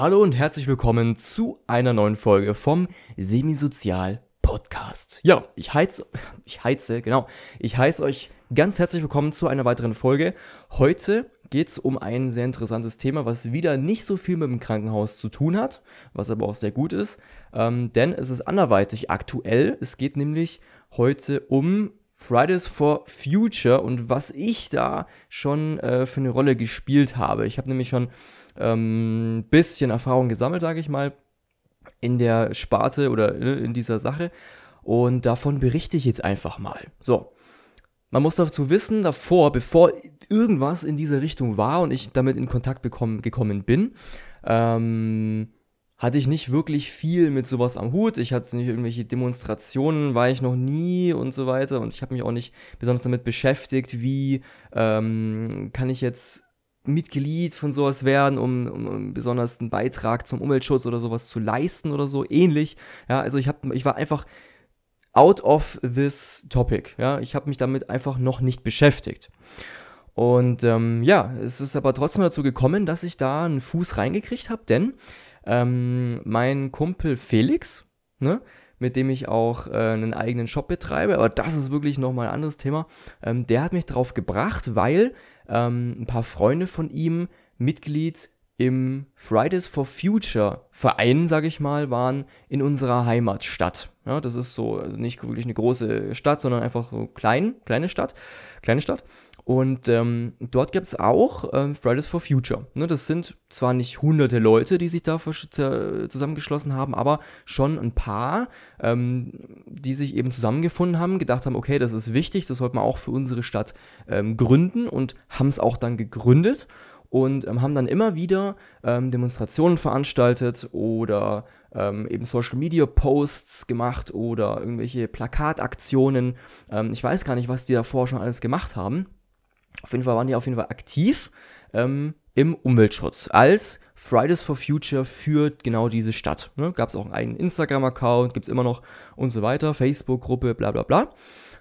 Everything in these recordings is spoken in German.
Hallo und herzlich willkommen zu einer neuen Folge vom Semisozial Podcast. Ja, ich heiz, ich heize, genau. Ich heiße euch ganz herzlich willkommen zu einer weiteren Folge. Heute geht es um ein sehr interessantes Thema, was wieder nicht so viel mit dem Krankenhaus zu tun hat, was aber auch sehr gut ist, ähm, denn es ist anderweitig aktuell. Es geht nämlich heute um Fridays for Future und was ich da schon äh, für eine Rolle gespielt habe. Ich habe nämlich schon ähm, bisschen Erfahrung gesammelt, sage ich mal, in der Sparte oder ne, in dieser Sache. Und davon berichte ich jetzt einfach mal. So. Man muss dazu wissen, davor, bevor irgendwas in diese Richtung war und ich damit in Kontakt bekommen, gekommen bin, ähm, hatte ich nicht wirklich viel mit sowas am Hut. Ich hatte nicht irgendwelche Demonstrationen, war ich noch nie und so weiter. Und ich habe mich auch nicht besonders damit beschäftigt, wie ähm, kann ich jetzt Mitglied von sowas werden, um, um, um besonders einen Beitrag zum Umweltschutz oder sowas zu leisten oder so ähnlich. Ja, also ich habe, ich war einfach out of this topic. Ja, ich habe mich damit einfach noch nicht beschäftigt. Und ähm, ja, es ist aber trotzdem dazu gekommen, dass ich da einen Fuß reingekriegt habe, denn ähm, mein Kumpel Felix, ne, mit dem ich auch äh, einen eigenen Shop betreibe, aber das ist wirklich nochmal ein anderes Thema, ähm, der hat mich drauf gebracht, weil ähm, ein paar Freunde von ihm Mitglied im Fridays for Future Verein, sage ich mal, waren in unserer Heimatstadt. Ja, das ist so also nicht wirklich eine große Stadt, sondern einfach so klein, kleine Stadt, kleine Stadt. Und ähm, dort gibt es auch ähm, Fridays for Future. Ne, das sind zwar nicht hunderte Leute, die sich da zusammengeschlossen haben, aber schon ein paar, ähm, die sich eben zusammengefunden haben, gedacht haben, okay, das ist wichtig, das sollte man auch für unsere Stadt ähm, gründen und haben es auch dann gegründet und ähm, haben dann immer wieder ähm, Demonstrationen veranstaltet oder ähm, eben Social Media Posts gemacht oder irgendwelche Plakataktionen. Ähm, ich weiß gar nicht, was die davor schon alles gemacht haben. Auf jeden Fall waren die auf jeden Fall aktiv ähm, im Umweltschutz als Fridays for Future für genau diese Stadt. Ne? Gab es auch einen Instagram-Account, gibt es immer noch und so weiter, Facebook-Gruppe, bla bla bla.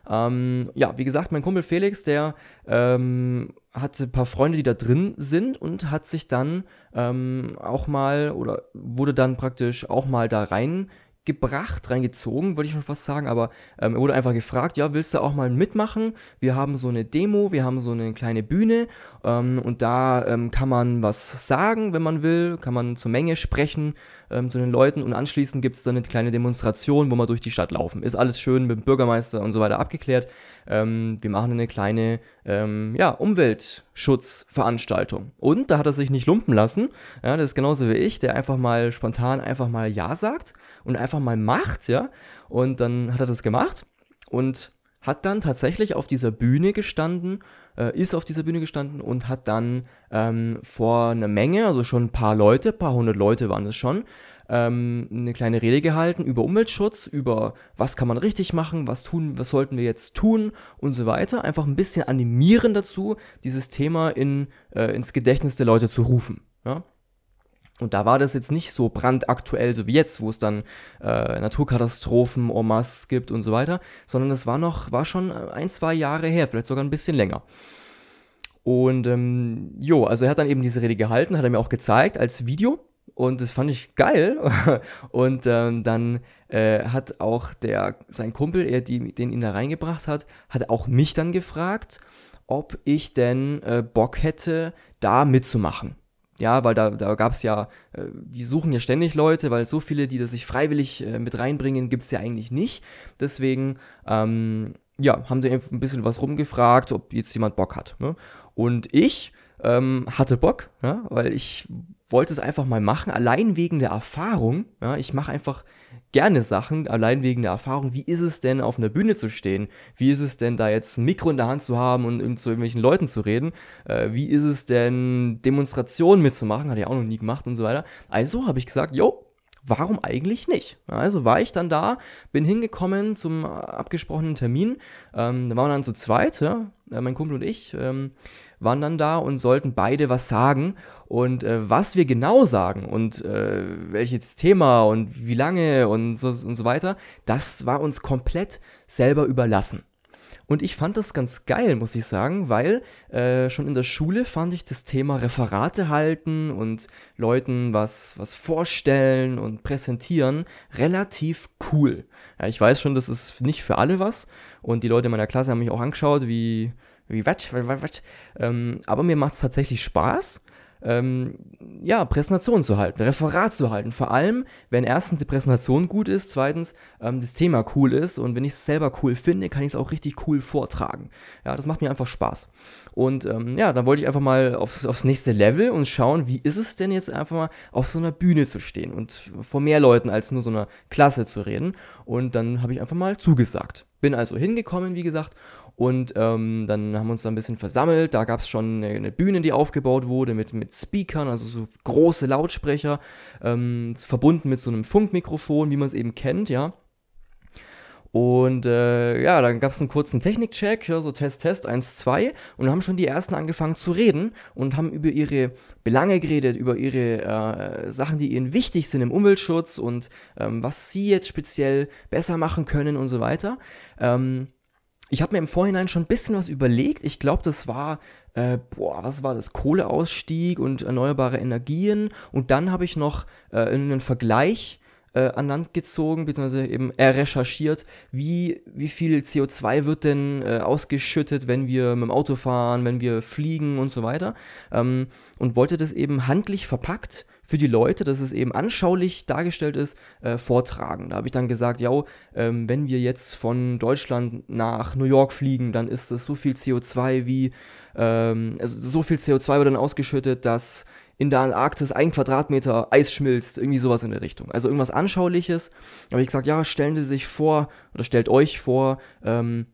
Ähm, ja, wie gesagt, mein Kumpel Felix, der ähm, hatte ein paar Freunde, die da drin sind und hat sich dann ähm, auch mal oder wurde dann praktisch auch mal da rein gebracht, reingezogen, wollte ich schon fast sagen, aber ähm, er wurde einfach gefragt, ja, willst du auch mal mitmachen? Wir haben so eine Demo, wir haben so eine kleine Bühne ähm, und da ähm, kann man was sagen, wenn man will, kann man zur Menge sprechen ähm, zu den Leuten und anschließend gibt es dann eine kleine Demonstration, wo wir durch die Stadt laufen. Ist alles schön mit dem Bürgermeister und so weiter abgeklärt. Ähm, wir machen eine kleine ähm, ja, Umweltschutzveranstaltung. Und da hat er sich nicht lumpen lassen. Ja, das ist genauso wie ich, der einfach mal spontan einfach mal Ja sagt und einfach mal macht, ja. Und dann hat er das gemacht und hat dann tatsächlich auf dieser Bühne gestanden, äh, ist auf dieser Bühne gestanden und hat dann ähm, vor einer Menge, also schon ein paar Leute, ein paar hundert Leute waren es schon, ähm, eine kleine Rede gehalten über Umweltschutz, über was kann man richtig machen, was tun, was sollten wir jetzt tun und so weiter. Einfach ein bisschen animieren dazu, dieses Thema in, äh, ins Gedächtnis der Leute zu rufen. Ja? Und da war das jetzt nicht so brandaktuell, so wie jetzt, wo es dann äh, Naturkatastrophen en masse gibt und so weiter, sondern es war noch, war schon ein, zwei Jahre her, vielleicht sogar ein bisschen länger. Und ähm, jo, also er hat dann eben diese Rede gehalten, hat er mir auch gezeigt als Video und das fand ich geil. und ähm, dann äh, hat auch der, sein Kumpel, er, die, den ihn da reingebracht hat, hat auch mich dann gefragt, ob ich denn äh, Bock hätte, da mitzumachen. Ja, weil da, da gab es ja, äh, die suchen ja ständig Leute, weil so viele, die das sich freiwillig äh, mit reinbringen, gibt es ja eigentlich nicht. Deswegen, ähm, ja, haben sie ein bisschen was rumgefragt, ob jetzt jemand Bock hat. Ne? Und ich ähm, hatte Bock, ja, weil ich wollte es einfach mal machen, allein wegen der Erfahrung. Ja, ich mache einfach gerne Sachen, allein wegen der Erfahrung. Wie ist es denn, auf einer Bühne zu stehen? Wie ist es denn, da jetzt ein Mikro in der Hand zu haben und zu irgendwelchen Leuten zu reden? Äh, wie ist es denn, Demonstrationen mitzumachen? Hatte ich auch noch nie gemacht und so weiter. Also habe ich gesagt, jo, warum eigentlich nicht? Also war ich dann da, bin hingekommen zum abgesprochenen Termin. Ähm, da waren wir dann zu zweit, ja, äh, mein Kumpel und ich. Ähm, waren dann da und sollten beide was sagen. Und äh, was wir genau sagen und äh, welches Thema und wie lange und so, und so weiter, das war uns komplett selber überlassen. Und ich fand das ganz geil, muss ich sagen, weil äh, schon in der Schule fand ich das Thema Referate halten und Leuten was, was vorstellen und präsentieren relativ cool. Ja, ich weiß schon, das ist nicht für alle was. Und die Leute in meiner Klasse haben mich auch angeschaut, wie, wie, was, was, was. Ähm, aber mir macht es tatsächlich Spaß ähm, ja, Präsentation zu halten, Referat zu halten. Vor allem, wenn erstens die Präsentation gut ist, zweitens ähm, das Thema cool ist und wenn ich es selber cool finde, kann ich es auch richtig cool vortragen. Ja, das macht mir einfach Spaß. Und ähm, ja, dann wollte ich einfach mal aufs, aufs nächste Level und schauen, wie ist es denn jetzt einfach mal auf so einer Bühne zu stehen und vor mehr Leuten als nur so einer Klasse zu reden. Und dann habe ich einfach mal zugesagt. Bin also hingekommen, wie gesagt, und ähm, dann haben wir uns da ein bisschen versammelt. Da gab es schon eine, eine, Bühne, die aufgebaut wurde mit, mit Speakern, also so große Lautsprecher, ähm, verbunden mit so einem Funkmikrofon, wie man es eben kennt, ja. Und äh, ja, dann gab es einen kurzen Technikcheck, ja, so Test, Test, 1, 2. Und dann haben schon die ersten angefangen zu reden und haben über ihre Belange geredet, über ihre äh, Sachen, die ihnen wichtig sind im Umweltschutz und ähm, was sie jetzt speziell besser machen können und so weiter. Ähm, ich habe mir im Vorhinein schon ein bisschen was überlegt. Ich glaube, das war, äh, boah, was war das? Kohleausstieg und erneuerbare Energien. Und dann habe ich noch äh, einen Vergleich äh, an Land gezogen, beziehungsweise eben recherchiert, wie, wie viel CO2 wird denn äh, ausgeschüttet, wenn wir mit dem Auto fahren, wenn wir fliegen und so weiter. Ähm, und wollte das eben handlich verpackt für die Leute, dass es eben anschaulich dargestellt ist, äh, vortragen. Da habe ich dann gesagt, ja, ähm, wenn wir jetzt von Deutschland nach New York fliegen, dann ist es so viel CO2 wie, ähm, also so viel CO2 wird dann ausgeschüttet, dass in der Antarktis ein Quadratmeter Eis schmilzt, irgendwie sowas in der Richtung. Also irgendwas Anschauliches. Habe ich gesagt, ja, stellen Sie sich vor, oder stellt euch vor, ähm,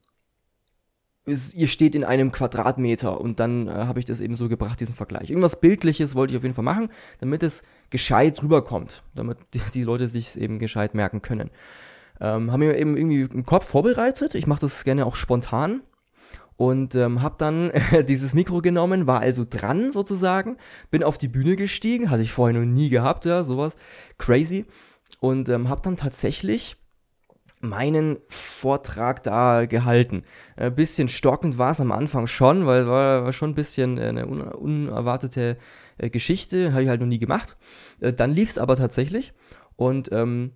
ihr steht in einem Quadratmeter und dann äh, habe ich das eben so gebracht, diesen Vergleich. Irgendwas Bildliches wollte ich auf jeden Fall machen, damit es gescheit rüberkommt, damit die, die Leute sich eben gescheit merken können. Ähm, haben mir eben irgendwie im Kopf vorbereitet. Ich mache das gerne auch spontan und ähm, habe dann äh, dieses Mikro genommen, war also dran sozusagen, bin auf die Bühne gestiegen, hatte ich vorher noch nie gehabt, ja, sowas crazy und ähm, habe dann tatsächlich meinen Vortrag da gehalten. Ein bisschen stockend war es am Anfang schon, weil war, war schon ein bisschen eine un unerwartete äh, Geschichte, habe ich halt noch nie gemacht. Äh, dann lief es aber tatsächlich und ähm,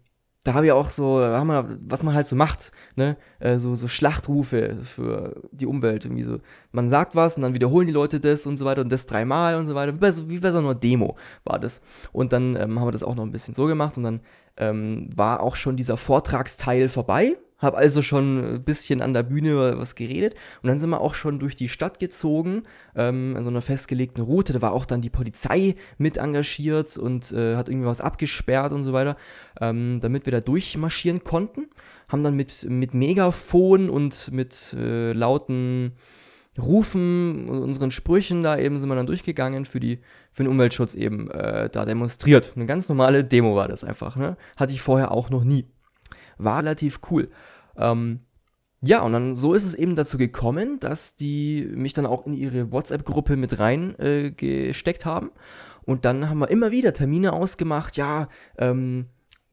da habe ich auch so, haben wir, was man halt so macht, ne, äh, so, so Schlachtrufe für die Umwelt, irgendwie so. Man sagt was und dann wiederholen die Leute das und so weiter und das dreimal und so weiter, wie bei so, wie bei so einer Demo war das. Und dann ähm, haben wir das auch noch ein bisschen so gemacht und dann ähm, war auch schon dieser Vortragsteil vorbei habe also schon ein bisschen an der Bühne was geredet und dann sind wir auch schon durch die Stadt gezogen, ähm, an so einer festgelegten Route. Da war auch dann die Polizei mit engagiert und äh, hat irgendwie was abgesperrt und so weiter, ähm, damit wir da durchmarschieren konnten. Haben dann mit, mit Megafon und mit äh, lauten Rufen und unseren Sprüchen da eben sind wir dann durchgegangen für, die, für den Umweltschutz eben äh, da demonstriert. Eine ganz normale Demo war das einfach. Ne? Hatte ich vorher auch noch nie war relativ cool. Ähm, ja, und dann so ist es eben dazu gekommen, dass die mich dann auch in ihre WhatsApp-Gruppe mit reingesteckt äh, haben. Und dann haben wir immer wieder Termine ausgemacht, ja, ähm,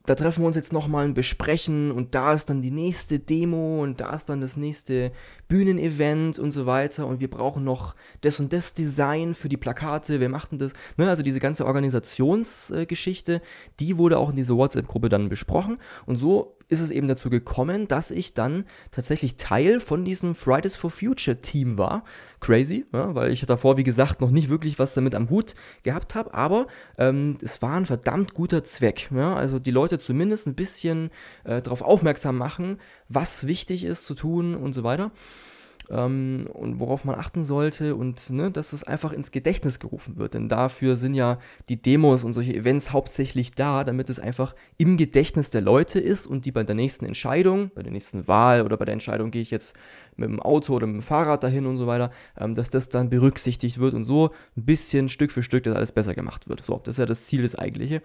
da treffen wir uns jetzt nochmal und besprechen und da ist dann die nächste Demo und da ist dann das nächste Bühnenevent und so weiter und wir brauchen noch das und das Design für die Plakate, wer macht denn das? Ne, also diese ganze Organisationsgeschichte, äh, die wurde auch in dieser WhatsApp-Gruppe dann besprochen und so ist es eben dazu gekommen, dass ich dann tatsächlich Teil von diesem Fridays for Future Team war. Crazy, ja, weil ich davor, wie gesagt, noch nicht wirklich was damit am Hut gehabt habe, aber ähm, es war ein verdammt guter Zweck. Ja? Also die Leute zumindest ein bisschen äh, darauf aufmerksam machen, was wichtig ist zu tun und so weiter ähm, und worauf man achten sollte und ne, dass es einfach ins Gedächtnis gerufen wird. Denn dafür sind ja die Demos und solche Events hauptsächlich da, damit es einfach im Gedächtnis der Leute ist und die bei der nächsten Entscheidung, bei der nächsten Wahl oder bei der Entscheidung, gehe ich jetzt mit dem Auto oder mit dem Fahrrad dahin und so weiter, ähm, dass das dann berücksichtigt wird und so ein bisschen Stück für Stück das alles besser gemacht wird. So, das ist ja das Ziel, das eigentliche.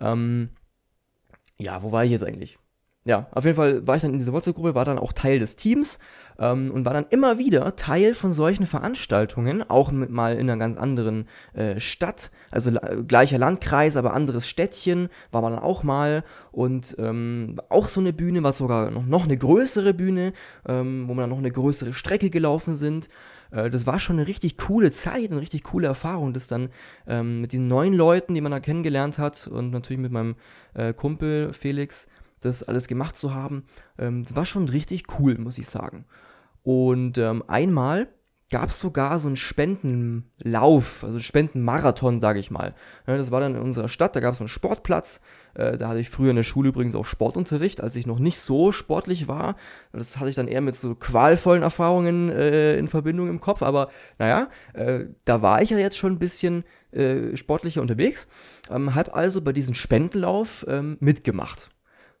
Ähm, ja, wo war ich jetzt eigentlich? Ja, auf jeden Fall war ich dann in dieser WhatsApp-Gruppe, war dann auch Teil des Teams ähm, und war dann immer wieder Teil von solchen Veranstaltungen, auch mit, mal in einer ganz anderen äh, Stadt, also gleicher Landkreis, aber anderes Städtchen, war man dann auch mal und ähm, auch so eine Bühne, war sogar noch, noch eine größere Bühne, ähm, wo wir dann noch eine größere Strecke gelaufen sind. Äh, das war schon eine richtig coole Zeit, eine richtig coole Erfahrung, das dann ähm, mit den neuen Leuten, die man da kennengelernt hat und natürlich mit meinem äh, Kumpel Felix, das alles gemacht zu haben. Ähm, das war schon richtig cool, muss ich sagen. Und ähm, einmal gab es sogar so einen Spendenlauf, also einen Spendenmarathon, sage ich mal. Ja, das war dann in unserer Stadt, da gab es so einen Sportplatz. Äh, da hatte ich früher in der Schule übrigens auch Sportunterricht, als ich noch nicht so sportlich war. Das hatte ich dann eher mit so qualvollen Erfahrungen äh, in Verbindung im Kopf. Aber naja, äh, da war ich ja jetzt schon ein bisschen äh, sportlicher unterwegs. Ähm, hab also bei diesem Spendenlauf ähm, mitgemacht.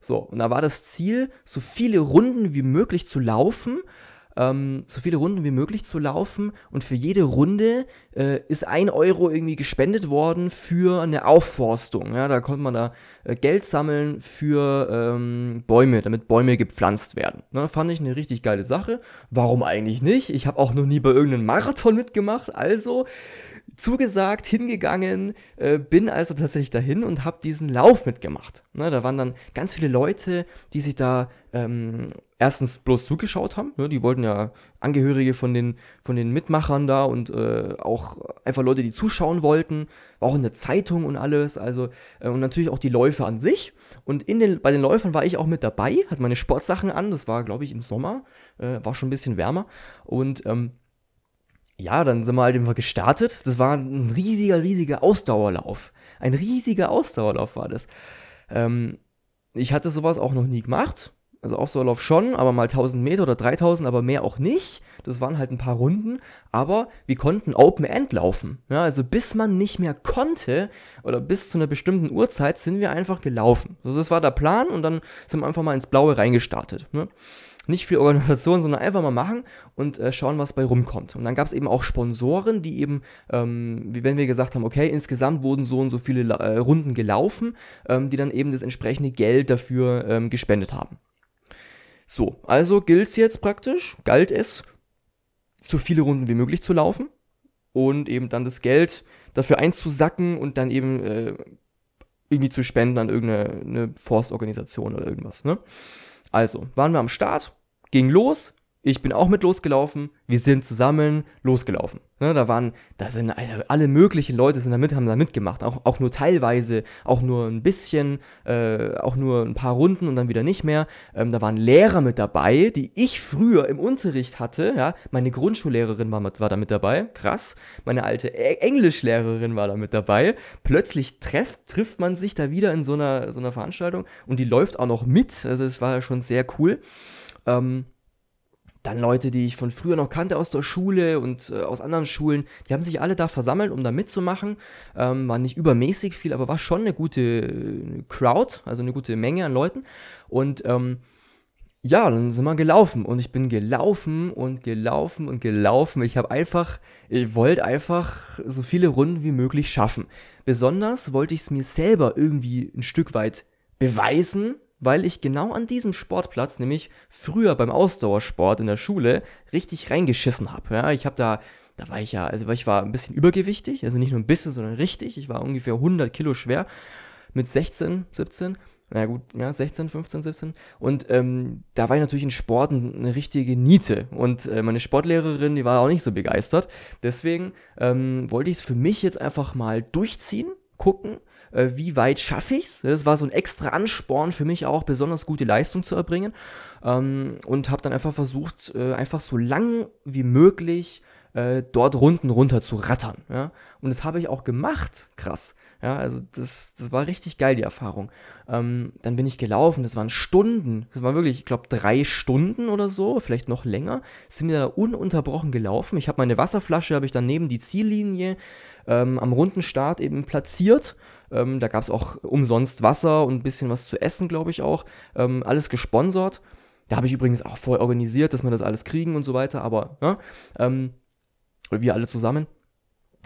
So, und da war das Ziel, so viele Runden wie möglich zu laufen, ähm, so viele Runden wie möglich zu laufen und für jede Runde äh, ist ein Euro irgendwie gespendet worden für eine Aufforstung. Ja, da konnte man da äh, Geld sammeln für ähm, Bäume, damit Bäume gepflanzt werden. Ne, fand ich eine richtig geile Sache. Warum eigentlich nicht? Ich habe auch noch nie bei irgendeinem Marathon mitgemacht, also zugesagt, hingegangen, äh, bin also tatsächlich dahin und habe diesen Lauf mitgemacht. Ne, da waren dann ganz viele Leute, die sich da ähm, erstens bloß zugeschaut haben. Ne, die wollten ja Angehörige von den, von den Mitmachern da und äh, auch einfach Leute, die zuschauen wollten. Auch in der Zeitung und alles. Also, äh, und natürlich auch die Läufe an sich. Und in den, bei den Läufern war ich auch mit dabei, hatte meine Sportsachen an. Das war, glaube ich, im Sommer. Äh, war schon ein bisschen wärmer. Und ähm, ja, dann sind wir halt einfach gestartet. Das war ein riesiger, riesiger Ausdauerlauf. Ein riesiger Ausdauerlauf war das. Ähm, ich hatte sowas auch noch nie gemacht. Also Ausdauerlauf schon, aber mal 1000 Meter oder 3000, aber mehr auch nicht. Das waren halt ein paar Runden. Aber wir konnten Open End laufen. Ja, also bis man nicht mehr konnte oder bis zu einer bestimmten Uhrzeit sind wir einfach gelaufen. Also das war der Plan und dann sind wir einfach mal ins Blaue reingestartet. Ne? Nicht viel Organisation, sondern einfach mal machen und äh, schauen, was bei rumkommt. Und dann gab es eben auch Sponsoren, die eben, ähm, wie wenn wir gesagt haben, okay, insgesamt wurden so und so viele äh, Runden gelaufen, ähm, die dann eben das entsprechende Geld dafür ähm, gespendet haben. So, also gilt es jetzt praktisch, galt es, so viele Runden wie möglich zu laufen und eben dann das Geld dafür einzusacken und dann eben äh, irgendwie zu spenden an irgendeine Forstorganisation oder irgendwas. Ne? Also, waren wir am Start, ging los, ich bin auch mit losgelaufen, wir sind zusammen losgelaufen. Ne, da waren, da sind alle möglichen Leute sind da mit, haben da mitgemacht, auch, auch nur teilweise, auch nur ein bisschen, äh, auch nur ein paar Runden und dann wieder nicht mehr. Ähm, da waren Lehrer mit dabei, die ich früher im Unterricht hatte, ja, meine Grundschullehrerin war, mit, war da mit dabei, krass, meine alte Englischlehrerin war da mit dabei. Plötzlich trefft, trifft man sich da wieder in so einer, so einer Veranstaltung und die läuft auch noch mit, also das war schon sehr cool. Ähm, dann Leute, die ich von früher noch kannte aus der Schule und äh, aus anderen Schulen, die haben sich alle da versammelt, um da mitzumachen. Ähm, war nicht übermäßig viel, aber war schon eine gute äh, Crowd, also eine gute Menge an Leuten. Und ähm, ja, dann sind wir gelaufen und ich bin gelaufen und gelaufen und gelaufen. Ich habe einfach, ich wollte einfach so viele Runden wie möglich schaffen. Besonders wollte ich es mir selber irgendwie ein Stück weit beweisen, weil ich genau an diesem Sportplatz, nämlich früher beim Ausdauersport in der Schule, richtig reingeschissen habe. Ja, ich habe da, da war ich ja, also ich war ein bisschen übergewichtig, also nicht nur ein bisschen, sondern richtig. Ich war ungefähr 100 Kilo schwer mit 16, 17. Na gut, ja, 16, 15, 17. Und ähm, da war ich natürlich in Sport eine richtige Niete. Und äh, meine Sportlehrerin, die war auch nicht so begeistert. Deswegen ähm, wollte ich es für mich jetzt einfach mal durchziehen, gucken, äh, wie weit schaffe ich es. Das war so ein extra Ansporn für mich auch, besonders gute Leistung zu erbringen. Ähm, und habe dann einfach versucht, äh, einfach so lang wie möglich äh, dort Runden runter zu rattern. Ja? Und das habe ich auch gemacht. Krass. Ja, also das, das war richtig geil, die Erfahrung. Ähm, dann bin ich gelaufen, das waren Stunden. Das war wirklich, ich glaube, drei Stunden oder so, vielleicht noch länger. Sind wir da ununterbrochen gelaufen. Ich habe meine Wasserflasche, habe ich dann neben die Ziellinie ähm, am runden Start eben platziert ähm, da gab es auch umsonst Wasser und ein bisschen was zu essen, glaube ich auch. Ähm, alles gesponsert. Da habe ich übrigens auch vorher organisiert, dass wir das alles kriegen und so weiter, aber ja, ähm, wir alle zusammen.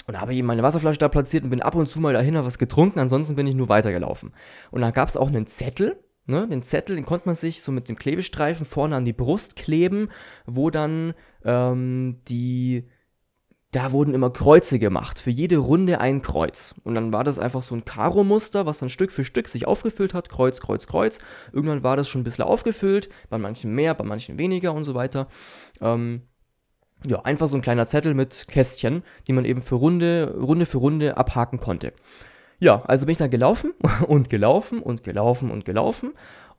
Und da habe ich eben meine Wasserflasche da platziert und bin ab und zu mal dahin, habe was getrunken, ansonsten bin ich nur weitergelaufen. Und da gab es auch einen Zettel, Ne, den Zettel, den konnte man sich so mit dem Klebestreifen vorne an die Brust kleben, wo dann ähm, die, da wurden immer Kreuze gemacht. Für jede Runde ein Kreuz. Und dann war das einfach so ein Karo-Muster, was dann Stück für Stück sich aufgefüllt hat. Kreuz, Kreuz, Kreuz. Irgendwann war das schon ein bisschen aufgefüllt. Bei manchen mehr, bei manchen weniger und so weiter. Ähm, ja, einfach so ein kleiner Zettel mit Kästchen, die man eben für Runde, Runde für Runde abhaken konnte. Ja, also bin ich dann gelaufen und gelaufen und gelaufen und gelaufen.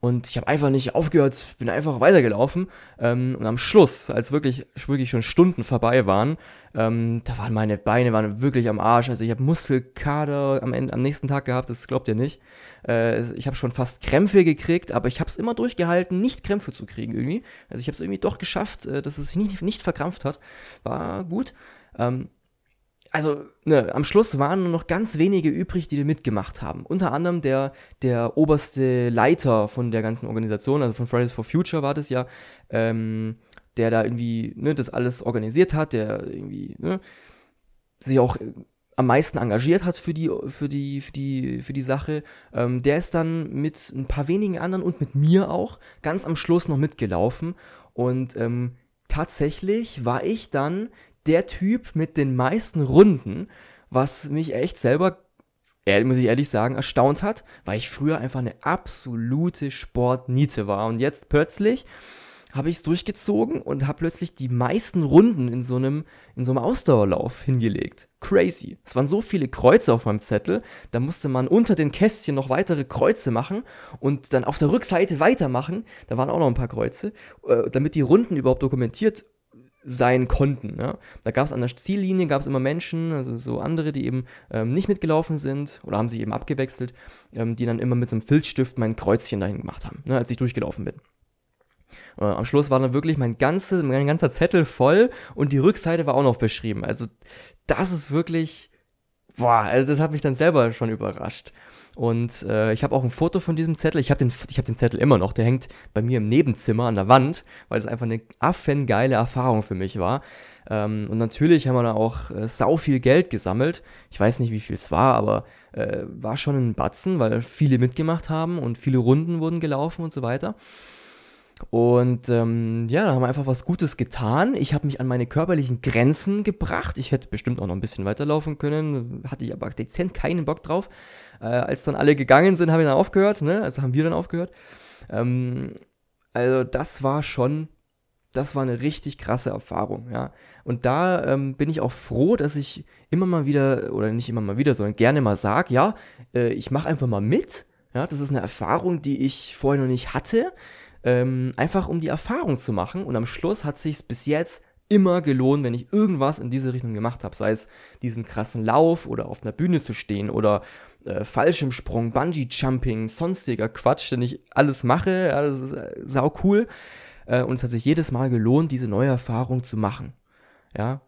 Und ich habe einfach nicht aufgehört, bin einfach weitergelaufen. Ähm, und am Schluss, als wirklich, wirklich schon Stunden vorbei waren, ähm, da waren meine Beine waren wirklich am Arsch. Also ich habe Muskelkader am, Ende, am nächsten Tag gehabt, das glaubt ihr nicht. Äh, ich habe schon fast Krämpfe gekriegt, aber ich habe es immer durchgehalten, nicht Krämpfe zu kriegen irgendwie. Also ich habe es irgendwie doch geschafft, äh, dass es sich nicht, nicht verkrampft hat. War gut. Ähm, also ne, am Schluss waren nur noch ganz wenige übrig, die mitgemacht haben. Unter anderem der, der oberste Leiter von der ganzen Organisation, also von Fridays for Future war das ja, ähm, der da irgendwie ne, das alles organisiert hat, der irgendwie ne, sich auch am meisten engagiert hat für die, für die, für die, für die Sache, ähm, der ist dann mit ein paar wenigen anderen und mit mir auch ganz am Schluss noch mitgelaufen. Und ähm, tatsächlich war ich dann der Typ mit den meisten Runden, was mich echt selber, muss ich ehrlich sagen, erstaunt hat, weil ich früher einfach eine absolute Sportniete war. Und jetzt plötzlich habe ich es durchgezogen und habe plötzlich die meisten Runden in so einem in so einem Ausdauerlauf hingelegt. Crazy. Es waren so viele Kreuze auf meinem Zettel, da musste man unter den Kästchen noch weitere Kreuze machen und dann auf der Rückseite weitermachen. Da waren auch noch ein paar Kreuze, äh, damit die Runden überhaupt dokumentiert sein konnten. Ja. Da gab es an der Ziellinie gab es immer Menschen, also so andere, die eben ähm, nicht mitgelaufen sind oder haben sich eben abgewechselt, ähm, die dann immer mit einem Filzstift mein Kreuzchen dahin gemacht haben, ne, als ich durchgelaufen bin. Äh, am Schluss war dann wirklich mein, ganze, mein ganzer Zettel voll und die Rückseite war auch noch beschrieben. Also das ist wirklich, boah, also das hat mich dann selber schon überrascht. Und äh, ich habe auch ein Foto von diesem Zettel. Ich habe den, hab den Zettel immer noch. Der hängt bei mir im Nebenzimmer an der Wand, weil es einfach eine affengeile Erfahrung für mich war. Ähm, und natürlich haben wir da auch äh, sau viel Geld gesammelt. Ich weiß nicht, wie viel es war, aber äh, war schon ein Batzen, weil viele mitgemacht haben und viele Runden wurden gelaufen und so weiter. Und ähm, ja, da haben wir einfach was Gutes getan. Ich habe mich an meine körperlichen Grenzen gebracht. Ich hätte bestimmt auch noch ein bisschen weiterlaufen können, hatte ich aber dezent keinen Bock drauf. Äh, als dann alle gegangen sind, habe ich dann aufgehört, ne? Also haben wir dann aufgehört. Ähm, also das war schon, das war eine richtig krasse Erfahrung, ja. Und da ähm, bin ich auch froh, dass ich immer mal wieder, oder nicht immer mal wieder, sondern gerne mal sage, ja, äh, ich mache einfach mal mit. Ja, das ist eine Erfahrung, die ich vorher noch nicht hatte ähm, einfach um die Erfahrung zu machen. Und am Schluss hat sich bis jetzt immer gelohnt, wenn ich irgendwas in diese Richtung gemacht habe. Sei es diesen krassen Lauf oder auf einer Bühne zu stehen oder äh, Fallschirmsprung, Bungee-Jumping, sonstiger Quatsch, den ich alles mache. Ja, das ist äh, sau cool. Äh, und es hat sich jedes Mal gelohnt, diese neue Erfahrung zu machen. Ja.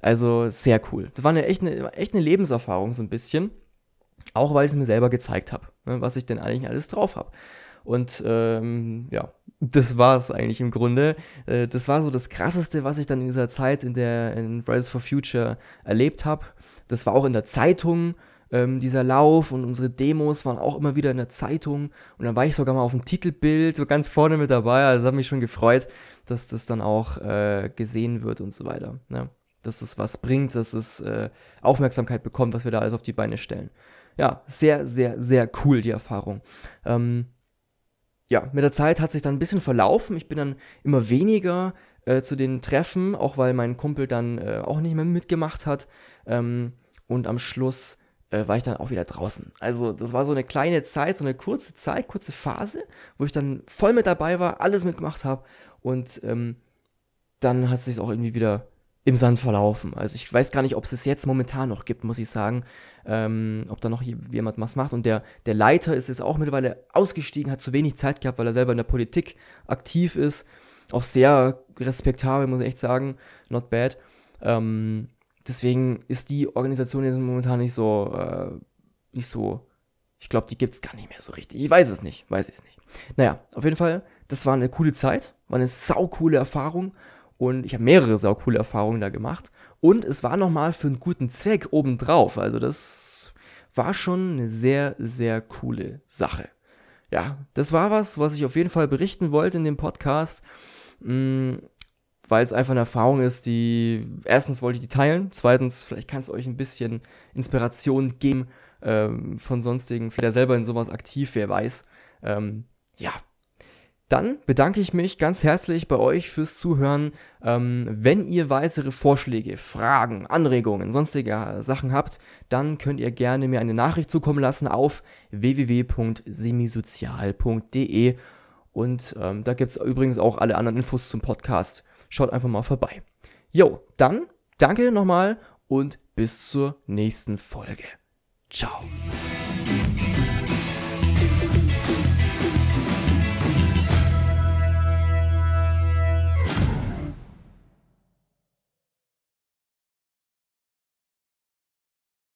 Also sehr cool. Das war eine echt eine, echt eine Lebenserfahrung, so ein bisschen. Auch weil ich es mir selber gezeigt habe, ne, was ich denn eigentlich alles drauf habe. Und ähm, ja, das war es eigentlich im Grunde. Äh, das war so das Krasseste, was ich dann in dieser Zeit in der in Fridays for Future erlebt habe. Das war auch in der Zeitung. Ähm, dieser Lauf und unsere Demos waren auch immer wieder in der Zeitung und dann war ich sogar mal auf dem Titelbild so ganz vorne mit dabei. Also hat mich schon gefreut, dass das dann auch äh, gesehen wird und so weiter. Ne? Dass es was bringt, dass es äh, Aufmerksamkeit bekommt, was wir da alles auf die Beine stellen. Ja, sehr, sehr, sehr cool die Erfahrung. Ähm, ja, mit der Zeit hat sich dann ein bisschen verlaufen. Ich bin dann immer weniger äh, zu den Treffen, auch weil mein Kumpel dann äh, auch nicht mehr mitgemacht hat. Ähm, und am Schluss äh, war ich dann auch wieder draußen. Also das war so eine kleine Zeit, so eine kurze Zeit, kurze Phase, wo ich dann voll mit dabei war, alles mitgemacht habe. Und ähm, dann hat es sich auch irgendwie wieder im Sand verlaufen. Also ich weiß gar nicht, ob es es jetzt momentan noch gibt, muss ich sagen. Ähm, ob da noch jemand was macht. Und der, der Leiter ist jetzt auch mittlerweile ausgestiegen, hat zu wenig Zeit gehabt, weil er selber in der Politik aktiv ist. Auch sehr respektabel, muss ich echt sagen. Not bad. Ähm, deswegen ist die Organisation jetzt momentan nicht so, äh, nicht so, ich glaube, die gibt es gar nicht mehr so richtig. Ich weiß es nicht, weiß ich es nicht. Naja, auf jeden Fall, das war eine coole Zeit, war eine saukoole Erfahrung und ich habe mehrere saukoole Erfahrungen da gemacht. Und es war nochmal für einen guten Zweck obendrauf. Also das war schon eine sehr, sehr coole Sache. ja, das war was, was ich auf jeden Fall berichten wollte in dem Podcast. Mm, weil es einfach eine Erfahrung ist, die erstens wollte ich die teilen, zweitens vielleicht kann es euch ein bisschen Inspiration geben ähm, von sonstigen, vielleicht selber in sowas aktiv, wer weiß. Ähm, ja, dann bedanke ich mich ganz herzlich bei euch fürs Zuhören. Ähm, wenn ihr weitere Vorschläge, Fragen, Anregungen, sonstige Sachen habt, dann könnt ihr gerne mir eine Nachricht zukommen lassen auf www.semisozial.de. Und ähm, da gibt es übrigens auch alle anderen Infos zum Podcast. Schaut einfach mal vorbei. Jo, dann danke nochmal und bis zur nächsten Folge. Ciao.